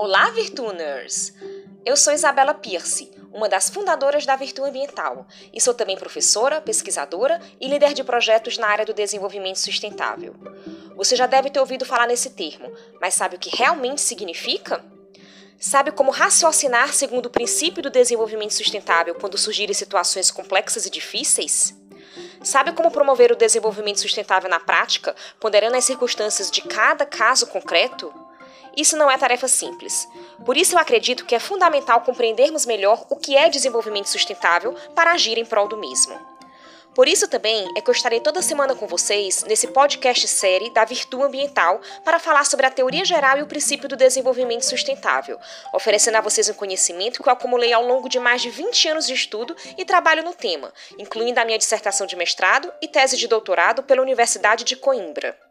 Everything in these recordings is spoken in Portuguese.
Olá, Virtuners! Eu sou Isabela Pierce, uma das fundadoras da Virtu Ambiental, e sou também professora, pesquisadora e líder de projetos na área do desenvolvimento sustentável. Você já deve ter ouvido falar nesse termo, mas sabe o que realmente significa? Sabe como raciocinar segundo o princípio do desenvolvimento sustentável quando surgirem situações complexas e difíceis? Sabe como promover o desenvolvimento sustentável na prática, ponderando as circunstâncias de cada caso concreto? Isso não é tarefa simples. Por isso, eu acredito que é fundamental compreendermos melhor o que é desenvolvimento sustentável para agir em prol do mesmo. Por isso também é que eu estarei toda semana com vocês nesse podcast série da Virtu Ambiental para falar sobre a teoria geral e o princípio do desenvolvimento sustentável, oferecendo a vocês um conhecimento que eu acumulei ao longo de mais de 20 anos de estudo e trabalho no tema, incluindo a minha dissertação de mestrado e tese de doutorado pela Universidade de Coimbra.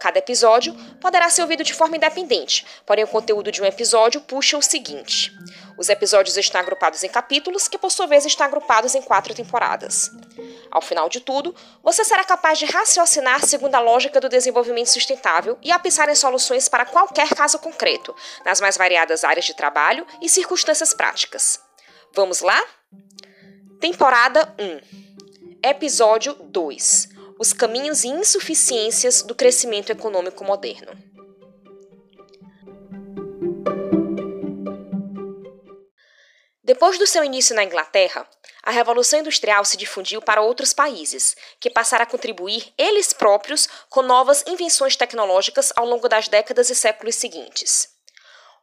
Cada episódio poderá ser ouvido de forma independente, porém o conteúdo de um episódio puxa o seguinte: os episódios estão agrupados em capítulos, que por sua vez estão agrupados em quatro temporadas. Ao final de tudo, você será capaz de raciocinar segundo a lógica do desenvolvimento sustentável e a pensar em soluções para qualquer caso concreto, nas mais variadas áreas de trabalho e circunstâncias práticas. Vamos lá? Temporada 1 Episódio 2 os caminhos e insuficiências do crescimento econômico moderno. Depois do seu início na Inglaterra, a Revolução Industrial se difundiu para outros países, que passaram a contribuir eles próprios com novas invenções tecnológicas ao longo das décadas e séculos seguintes.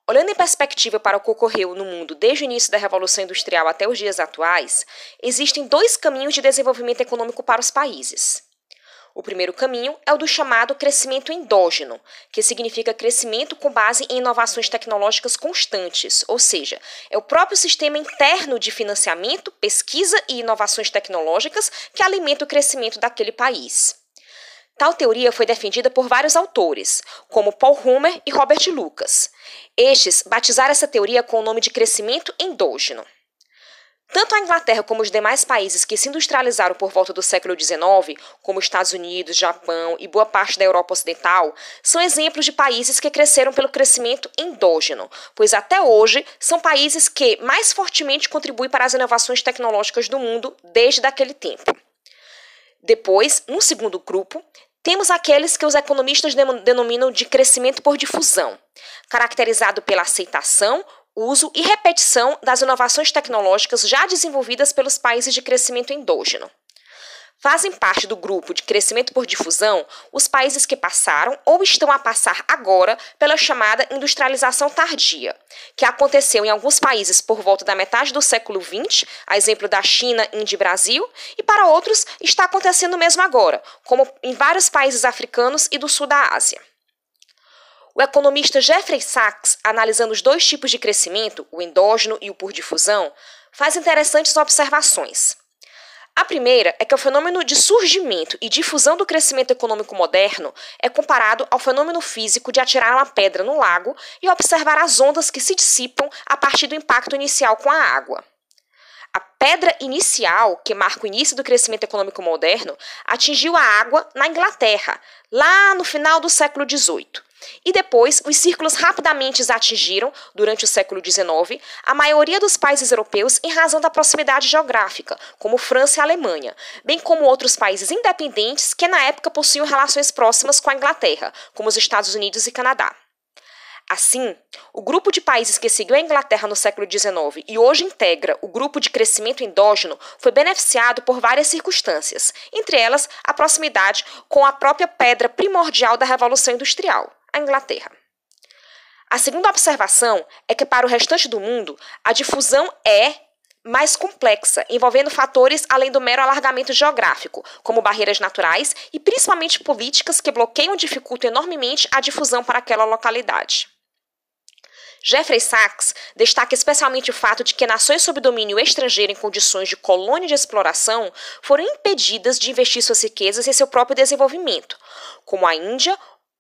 Olhando em perspectiva para o que ocorreu no mundo desde o início da Revolução Industrial até os dias atuais, existem dois caminhos de desenvolvimento econômico para os países. O primeiro caminho é o do chamado crescimento endógeno, que significa crescimento com base em inovações tecnológicas constantes, ou seja, é o próprio sistema interno de financiamento, pesquisa e inovações tecnológicas que alimenta o crescimento daquele país. Tal teoria foi defendida por vários autores, como Paul Humer e Robert Lucas. Estes batizaram essa teoria com o nome de crescimento endógeno. Tanto a Inglaterra como os demais países que se industrializaram por volta do século XIX, como Estados Unidos, Japão e boa parte da Europa Ocidental, são exemplos de países que cresceram pelo crescimento endógeno, pois até hoje são países que mais fortemente contribuem para as inovações tecnológicas do mundo desde aquele tempo. Depois, no segundo grupo, temos aqueles que os economistas denominam de crescimento por difusão, caracterizado pela aceitação uso e repetição das inovações tecnológicas já desenvolvidas pelos países de crescimento endógeno. Fazem parte do grupo de crescimento por difusão os países que passaram ou estão a passar agora pela chamada industrialização tardia, que aconteceu em alguns países por volta da metade do século XX, a exemplo da China, Índia e Brasil, e para outros está acontecendo mesmo agora, como em vários países africanos e do sul da Ásia. O economista Jeffrey Sachs, analisando os dois tipos de crescimento, o endógeno e o por difusão, faz interessantes observações. A primeira é que o fenômeno de surgimento e difusão do crescimento econômico moderno é comparado ao fenômeno físico de atirar uma pedra no lago e observar as ondas que se dissipam a partir do impacto inicial com a água. A pedra inicial, que marca o início do crescimento econômico moderno, atingiu a água na Inglaterra, lá no final do século XVIII. E depois, os círculos rapidamente atingiram, durante o século XIX, a maioria dos países europeus em razão da proximidade geográfica, como França e Alemanha, bem como outros países independentes que na época possuíam relações próximas com a Inglaterra, como os Estados Unidos e Canadá. Assim, o grupo de países que seguiu a Inglaterra no século XIX e hoje integra o grupo de crescimento endógeno foi beneficiado por várias circunstâncias, entre elas a proximidade com a própria pedra primordial da Revolução Industrial, a Inglaterra. A segunda observação é que, para o restante do mundo, a difusão é mais complexa, envolvendo fatores além do mero alargamento geográfico, como barreiras naturais e principalmente políticas que bloqueiam e dificultam enormemente a difusão para aquela localidade. Jeffrey Sachs destaca especialmente o fato de que nações sob domínio estrangeiro em condições de colônia de exploração foram impedidas de investir suas riquezas em seu próprio desenvolvimento, como a Índia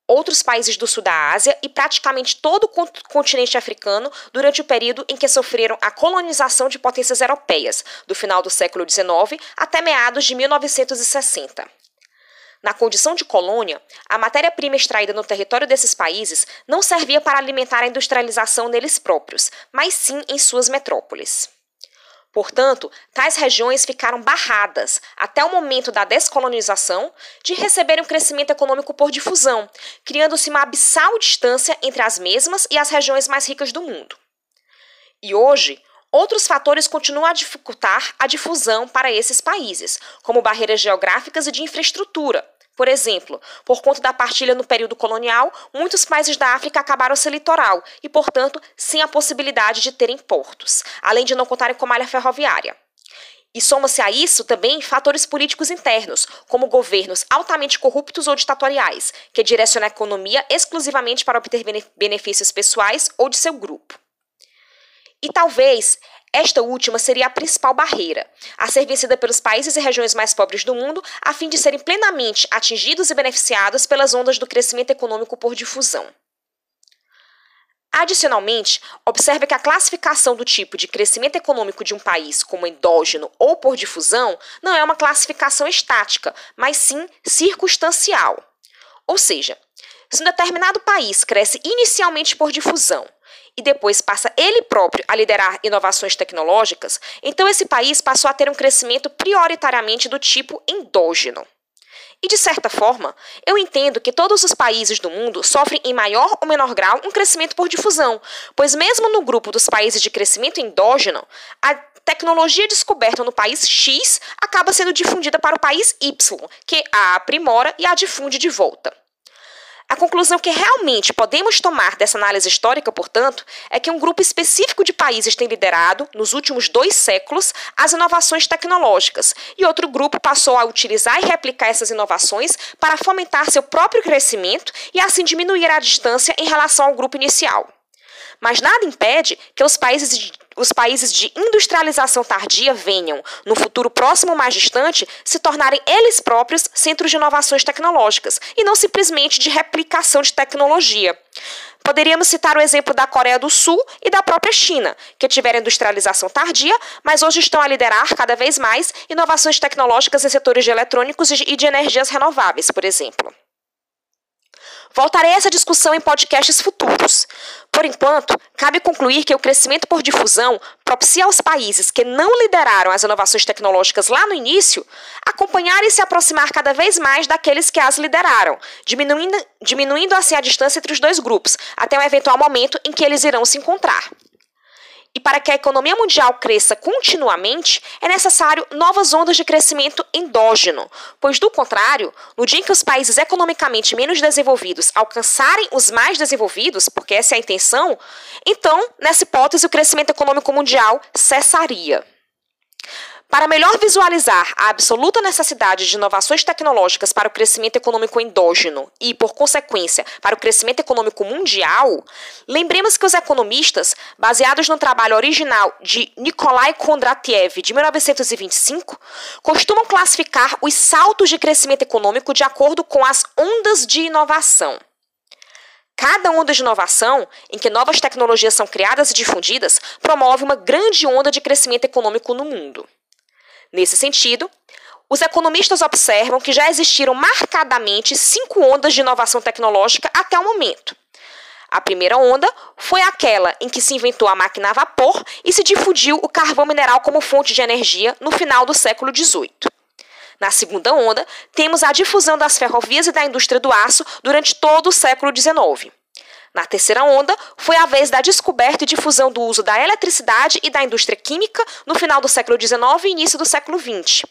outros países do sul da Ásia e praticamente todo o continente africano durante o período em que sofreram a colonização de potências europeias, do final do século XIX até meados de 1960. Na condição de colônia, a matéria-prima extraída no território desses países não servia para alimentar a industrialização neles próprios, mas sim em suas metrópoles. Portanto, tais regiões ficaram barradas, até o momento da descolonização, de receberem um crescimento econômico por difusão, criando-se uma abissal distância entre as mesmas e as regiões mais ricas do mundo. E hoje, Outros fatores continuam a dificultar a difusão para esses países, como barreiras geográficas e de infraestrutura. Por exemplo, por conta da partilha no período colonial, muitos países da África acabaram sem litoral e, portanto, sem a possibilidade de terem portos, além de não contarem com malha ferroviária. E soma-se a isso também fatores políticos internos, como governos altamente corruptos ou ditatoriais, que direcionam a economia exclusivamente para obter benefícios pessoais ou de seu grupo. E talvez esta última seria a principal barreira, a ser vencida pelos países e regiões mais pobres do mundo, a fim de serem plenamente atingidos e beneficiados pelas ondas do crescimento econômico por difusão. Adicionalmente, observe que a classificação do tipo de crescimento econômico de um país como endógeno ou por difusão não é uma classificação estática, mas sim circunstancial. Ou seja, se um determinado país cresce inicialmente por difusão e depois passa ele próprio a liderar inovações tecnológicas, então esse país passou a ter um crescimento prioritariamente do tipo endógeno. E de certa forma, eu entendo que todos os países do mundo sofrem em maior ou menor grau um crescimento por difusão, pois mesmo no grupo dos países de crescimento endógeno, a tecnologia descoberta no país X acaba sendo difundida para o país Y, que a aprimora e a difunde de volta. A conclusão que realmente podemos tomar dessa análise histórica, portanto, é que um grupo específico de países tem liderado, nos últimos dois séculos, as inovações tecnológicas, e outro grupo passou a utilizar e replicar essas inovações para fomentar seu próprio crescimento e assim diminuir a distância em relação ao grupo inicial. Mas nada impede que os países os países de industrialização tardia venham, no futuro próximo ou mais distante, se tornarem eles próprios centros de inovações tecnológicas e não simplesmente de replicação de tecnologia. Poderíamos citar o exemplo da Coreia do Sul e da própria China, que tiveram industrialização tardia, mas hoje estão a liderar cada vez mais inovações tecnológicas em setores de eletrônicos e de energias renováveis, por exemplo. Voltarei a essa discussão em podcasts futuros. Por enquanto, cabe concluir que o crescimento por difusão propicia aos países que não lideraram as inovações tecnológicas lá no início acompanhar e se aproximar cada vez mais daqueles que as lideraram, diminuindo, diminuindo assim a distância entre os dois grupos, até um eventual momento em que eles irão se encontrar. E para que a economia mundial cresça continuamente, é necessário novas ondas de crescimento endógeno, pois, do contrário, no dia em que os países economicamente menos desenvolvidos alcançarem os mais desenvolvidos, porque essa é a intenção, então, nessa hipótese, o crescimento econômico mundial cessaria. Para melhor visualizar a absoluta necessidade de inovações tecnológicas para o crescimento econômico endógeno e, por consequência, para o crescimento econômico mundial, lembremos que os economistas, baseados no trabalho original de Nikolai Kondratiev, de 1925, costumam classificar os saltos de crescimento econômico de acordo com as ondas de inovação. Cada onda de inovação, em que novas tecnologias são criadas e difundidas, promove uma grande onda de crescimento econômico no mundo. Nesse sentido, os economistas observam que já existiram marcadamente cinco ondas de inovação tecnológica até o momento. A primeira onda foi aquela em que se inventou a máquina a vapor e se difundiu o carvão mineral como fonte de energia no final do século XVIII. Na segunda onda, temos a difusão das ferrovias e da indústria do aço durante todo o século XIX. Na terceira onda, foi a vez da descoberta e difusão do uso da eletricidade e da indústria química no final do século XIX e início do século XX.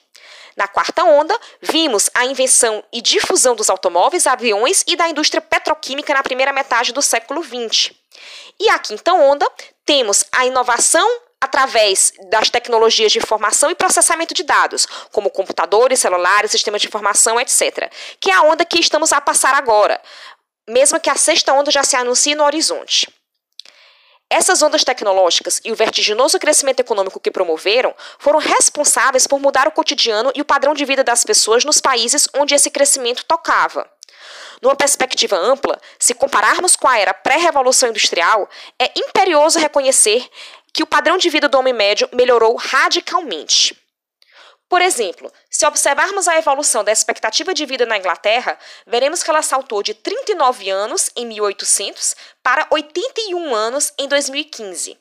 Na quarta onda, vimos a invenção e difusão dos automóveis, aviões e da indústria petroquímica na primeira metade do século XX. E a quinta onda, temos a inovação através das tecnologias de informação e processamento de dados, como computadores, celulares, sistemas de informação, etc., que é a onda que estamos a passar agora mesmo que a sexta onda já se anuncie no horizonte. Essas ondas tecnológicas e o vertiginoso crescimento econômico que promoveram foram responsáveis por mudar o cotidiano e o padrão de vida das pessoas nos países onde esse crescimento tocava. Numa perspectiva ampla, se compararmos com a era pré-revolução industrial, é imperioso reconhecer que o padrão de vida do homem médio melhorou radicalmente. Por exemplo, se observarmos a evolução da expectativa de vida na Inglaterra, veremos que ela saltou de 39 anos em 1800 para 81 anos em 2015.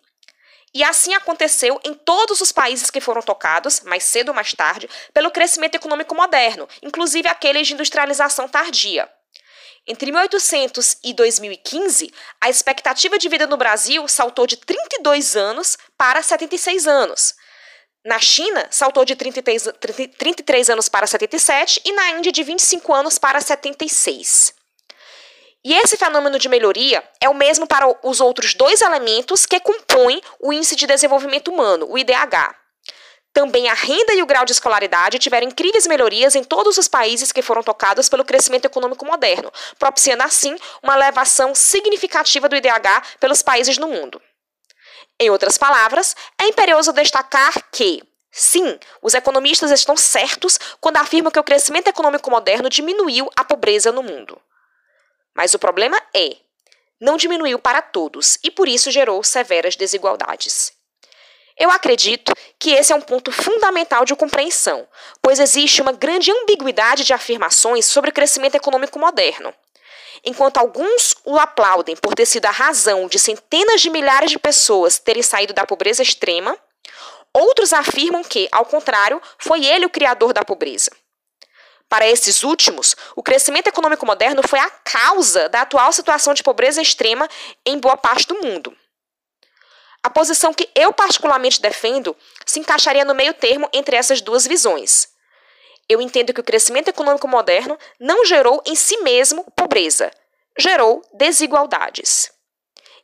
E assim aconteceu em todos os países que foram tocados, mais cedo ou mais tarde, pelo crescimento econômico moderno, inclusive aqueles de industrialização tardia. Entre 1800 e 2015, a expectativa de vida no Brasil saltou de 32 anos para 76 anos. Na China, saltou de 33, 33 anos para 77 e na Índia de 25 anos para 76. E esse fenômeno de melhoria é o mesmo para os outros dois elementos que compõem o Índice de Desenvolvimento Humano, o IDH. Também a renda e o grau de escolaridade tiveram incríveis melhorias em todos os países que foram tocados pelo crescimento econômico moderno, propiciando assim uma elevação significativa do IDH pelos países no mundo. Em outras palavras, é imperioso destacar que, sim, os economistas estão certos quando afirmam que o crescimento econômico moderno diminuiu a pobreza no mundo. Mas o problema é, não diminuiu para todos e por isso gerou severas desigualdades. Eu acredito que esse é um ponto fundamental de compreensão, pois existe uma grande ambiguidade de afirmações sobre o crescimento econômico moderno. Enquanto alguns o aplaudem por ter sido a razão de centenas de milhares de pessoas terem saído da pobreza extrema, outros afirmam que, ao contrário, foi ele o criador da pobreza. Para esses últimos, o crescimento econômico moderno foi a causa da atual situação de pobreza extrema em boa parte do mundo. A posição que eu particularmente defendo se encaixaria no meio termo entre essas duas visões. Eu entendo que o crescimento econômico moderno não gerou em si mesmo pobreza, gerou desigualdades.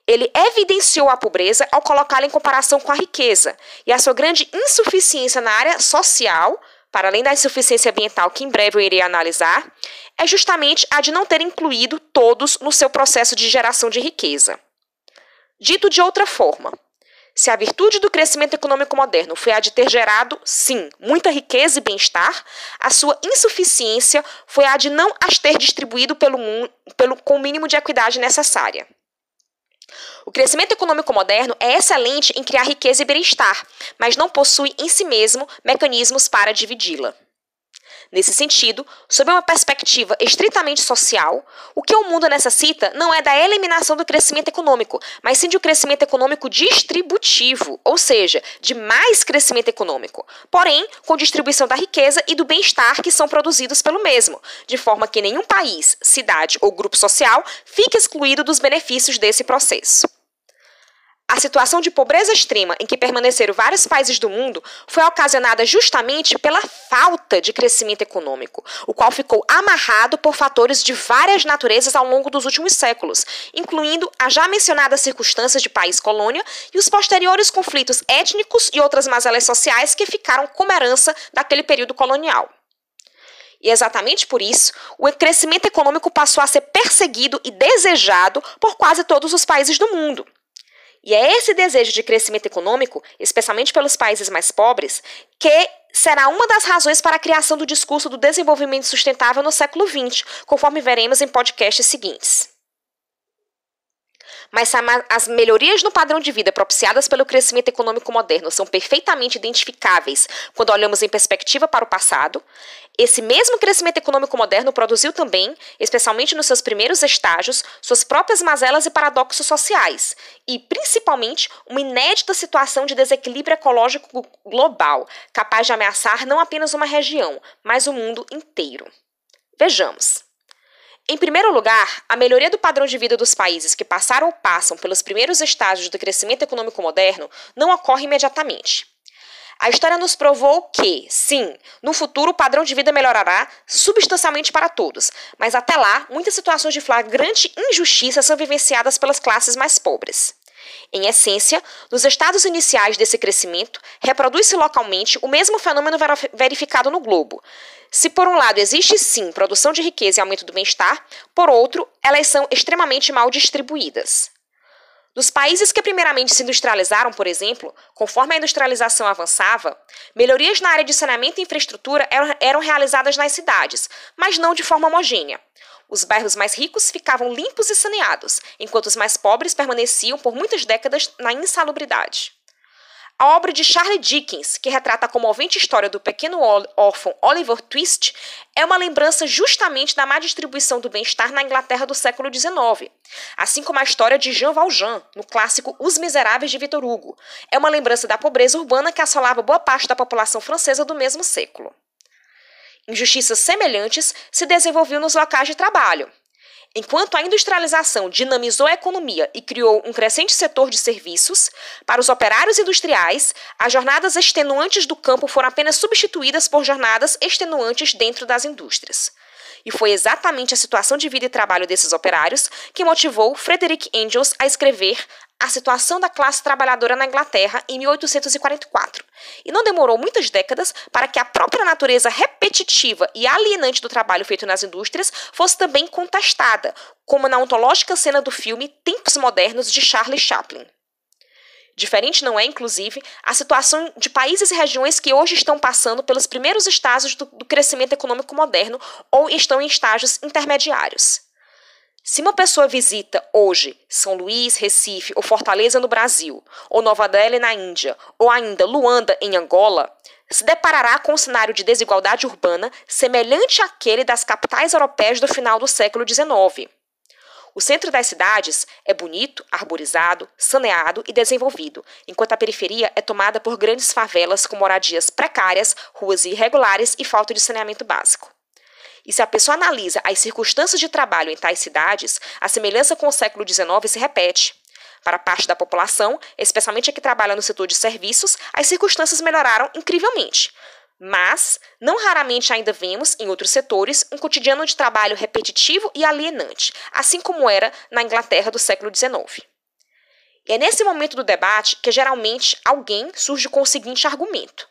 Ele evidenciou a pobreza ao colocá-la em comparação com a riqueza e a sua grande insuficiência na área social para além da insuficiência ambiental que em breve eu irei analisar, é justamente a de não ter incluído todos no seu processo de geração de riqueza. Dito de outra forma, se a virtude do crescimento econômico moderno foi a de ter gerado, sim, muita riqueza e bem-estar, a sua insuficiência foi a de não as ter distribuído pelo, pelo, com o mínimo de equidade necessária. O crescimento econômico moderno é excelente em criar riqueza e bem-estar, mas não possui em si mesmo mecanismos para dividi-la. Nesse sentido, sob uma perspectiva estritamente social, o que o mundo necessita não é da eliminação do crescimento econômico, mas sim de um crescimento econômico distributivo, ou seja, de mais crescimento econômico, porém com distribuição da riqueza e do bem-estar que são produzidos pelo mesmo, de forma que nenhum país, cidade ou grupo social fique excluído dos benefícios desse processo. A situação de pobreza extrema em que permaneceram vários países do mundo foi ocasionada justamente pela falta de crescimento econômico, o qual ficou amarrado por fatores de várias naturezas ao longo dos últimos séculos, incluindo as já mencionadas circunstâncias de país-colônia e os posteriores conflitos étnicos e outras mazelas sociais que ficaram como herança daquele período colonial. E exatamente por isso, o crescimento econômico passou a ser perseguido e desejado por quase todos os países do mundo. E é esse desejo de crescimento econômico, especialmente pelos países mais pobres, que será uma das razões para a criação do discurso do desenvolvimento sustentável no século XX, conforme veremos em podcasts seguintes. Mas as melhorias no padrão de vida propiciadas pelo crescimento econômico moderno são perfeitamente identificáveis quando olhamos em perspectiva para o passado, esse mesmo crescimento econômico moderno produziu também, especialmente nos seus primeiros estágios, suas próprias mazelas e paradoxos sociais, e principalmente uma inédita situação de desequilíbrio ecológico global, capaz de ameaçar não apenas uma região, mas o mundo inteiro. Vejamos. Em primeiro lugar, a melhoria do padrão de vida dos países que passaram ou passam pelos primeiros estágios do crescimento econômico moderno não ocorre imediatamente. A história nos provou que, sim, no futuro o padrão de vida melhorará substancialmente para todos, mas até lá, muitas situações de flagrante injustiça são vivenciadas pelas classes mais pobres. Em essência, nos estados iniciais desse crescimento, reproduz-se localmente o mesmo fenômeno verificado no globo, se por um lado existe sim produção de riqueza e aumento do bem-estar, por outro, elas são extremamente mal distribuídas. Dos países que primeiramente se industrializaram, por exemplo, conforme a industrialização avançava, melhorias na área de saneamento e infraestrutura eram realizadas nas cidades, mas não de forma homogênea. Os bairros mais ricos ficavam limpos e saneados, enquanto os mais pobres permaneciam por muitas décadas na insalubridade. A obra de Charles Dickens, que retrata a comovente história do pequeno órfão Oliver Twist, é uma lembrança justamente da má distribuição do bem-estar na Inglaterra do século XIX, assim como a história de Jean Valjean, no clássico Os Miseráveis de Victor Hugo. É uma lembrança da pobreza urbana que assolava boa parte da população francesa do mesmo século. Injustiças semelhantes se desenvolviam nos locais de trabalho. Enquanto a industrialização dinamizou a economia e criou um crescente setor de serviços, para os operários industriais, as jornadas extenuantes do campo foram apenas substituídas por jornadas extenuantes dentro das indústrias. E foi exatamente a situação de vida e trabalho desses operários que motivou Frederick Engels a escrever a situação da classe trabalhadora na Inglaterra em 1844. E não demorou muitas décadas para que a própria natureza repetitiva e alienante do trabalho feito nas indústrias fosse também contestada, como na ontológica cena do filme Tempos Modernos de Charlie Chaplin. Diferente não é, inclusive, a situação de países e regiões que hoje estão passando pelos primeiros estágios do, do crescimento econômico moderno ou estão em estágios intermediários. Se uma pessoa visita hoje São Luís, Recife ou Fortaleza no Brasil, ou Nova Delhi na Índia, ou ainda Luanda em Angola, se deparará com um cenário de desigualdade urbana semelhante àquele das capitais europeias do final do século XIX. O centro das cidades é bonito, arborizado, saneado e desenvolvido, enquanto a periferia é tomada por grandes favelas com moradias precárias, ruas irregulares e falta de saneamento básico. E se a pessoa analisa as circunstâncias de trabalho em tais cidades, a semelhança com o século XIX se repete. Para parte da população, especialmente a que trabalha no setor de serviços, as circunstâncias melhoraram incrivelmente. Mas, não raramente ainda vemos, em outros setores, um cotidiano de trabalho repetitivo e alienante, assim como era na Inglaterra do século XIX. E é nesse momento do debate que geralmente alguém surge com o seguinte argumento.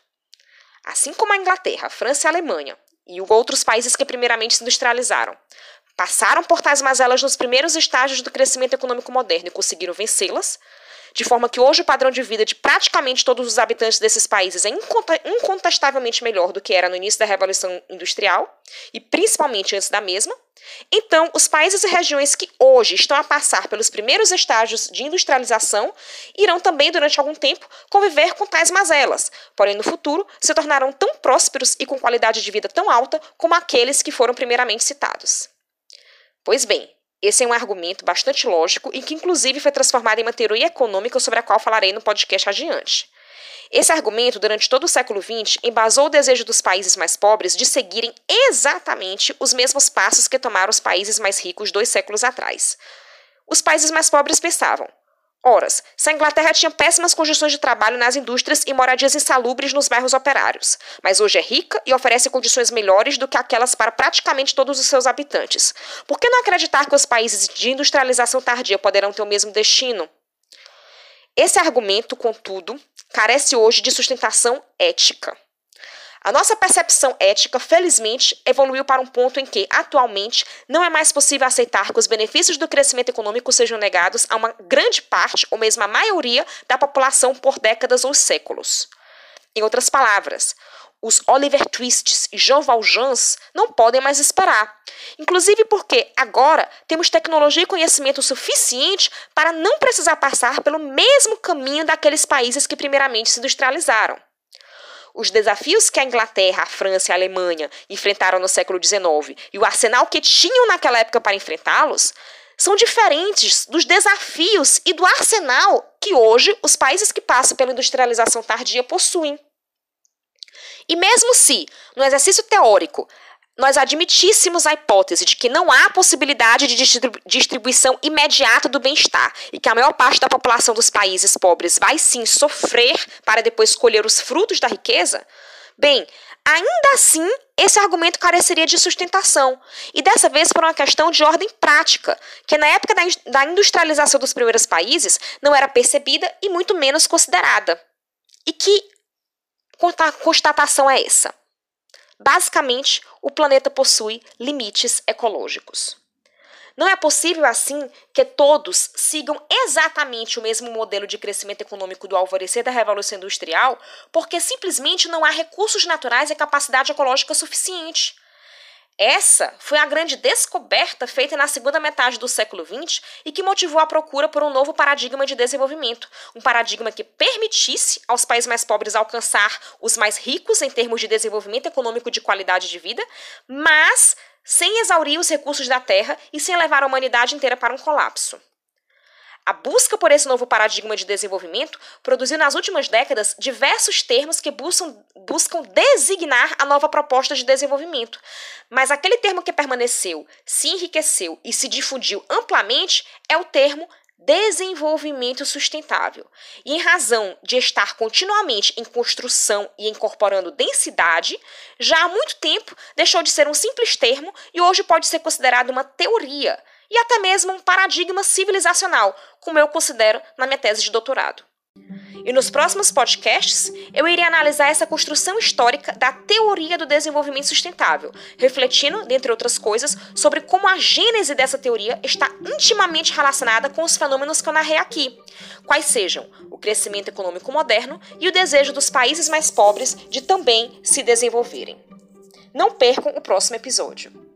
Assim como a Inglaterra, França e a Alemanha e outros países que primeiramente se industrializaram. Passaram por tais mazelas nos primeiros estágios do crescimento econômico moderno e conseguiram vencê-las, de forma que hoje o padrão de vida de praticamente todos os habitantes desses países é incontestavelmente melhor do que era no início da Revolução Industrial, e principalmente antes da mesma. Então, os países e regiões que hoje estão a passar pelos primeiros estágios de industrialização irão também, durante algum tempo, conviver com tais mazelas, porém, no futuro, se tornarão tão prósperos e com qualidade de vida tão alta como aqueles que foram primeiramente citados. Pois bem, esse é um argumento bastante lógico e que, inclusive, foi transformado em uma teoria econômica sobre a qual falarei no podcast adiante. Esse argumento, durante todo o século XX, embasou o desejo dos países mais pobres de seguirem exatamente os mesmos passos que tomaram os países mais ricos dois séculos atrás. Os países mais pobres pensavam: Horas, se a Inglaterra tinha péssimas condições de trabalho nas indústrias e moradias insalubres nos bairros operários, mas hoje é rica e oferece condições melhores do que aquelas para praticamente todos os seus habitantes. Por que não acreditar que os países de industrialização tardia poderão ter o mesmo destino? Esse argumento, contudo, carece hoje de sustentação ética. A nossa percepção ética, felizmente, evoluiu para um ponto em que, atualmente, não é mais possível aceitar que os benefícios do crescimento econômico sejam negados a uma grande parte, ou mesmo a maioria, da população por décadas ou séculos. Em outras palavras, os Oliver Twists e Jean Valjeans não podem mais esperar. Inclusive porque agora temos tecnologia e conhecimento suficiente para não precisar passar pelo mesmo caminho daqueles países que primeiramente se industrializaram. Os desafios que a Inglaterra, a França e a Alemanha enfrentaram no século XIX e o arsenal que tinham naquela época para enfrentá-los são diferentes dos desafios e do arsenal que hoje os países que passam pela industrialização tardia possuem. E mesmo se, no exercício teórico, nós admitíssemos a hipótese de que não há possibilidade de distribuição imediata do bem-estar e que a maior parte da população dos países pobres vai sim sofrer para depois colher os frutos da riqueza, bem, ainda assim esse argumento careceria de sustentação, e dessa vez por uma questão de ordem prática, que na época da industrialização dos primeiros países não era percebida e muito menos considerada. E que constatação é essa? Basicamente, o planeta possui limites ecológicos. Não é possível, assim, que todos sigam exatamente o mesmo modelo de crescimento econômico do alvorecer da Revolução Industrial, porque simplesmente não há recursos naturais e capacidade ecológica suficiente. Essa foi a grande descoberta feita na segunda metade do século XX e que motivou a procura por um novo paradigma de desenvolvimento, um paradigma que permitisse aos países mais pobres alcançar os mais ricos em termos de desenvolvimento econômico de qualidade de vida, mas sem exaurir os recursos da terra e sem levar a humanidade inteira para um colapso. A busca por esse novo paradigma de desenvolvimento produziu nas últimas décadas diversos termos que buscam, buscam designar a nova proposta de desenvolvimento. Mas aquele termo que permaneceu, se enriqueceu e se difundiu amplamente é o termo desenvolvimento sustentável. E em razão de estar continuamente em construção e incorporando densidade, já há muito tempo deixou de ser um simples termo e hoje pode ser considerado uma teoria e até mesmo um paradigma civilizacional, como eu considero na minha tese de doutorado. E nos próximos podcasts, eu irei analisar essa construção histórica da teoria do desenvolvimento sustentável, refletindo, dentre outras coisas, sobre como a gênese dessa teoria está intimamente relacionada com os fenômenos que eu narrei aqui, quais sejam o crescimento econômico moderno e o desejo dos países mais pobres de também se desenvolverem. Não percam o próximo episódio.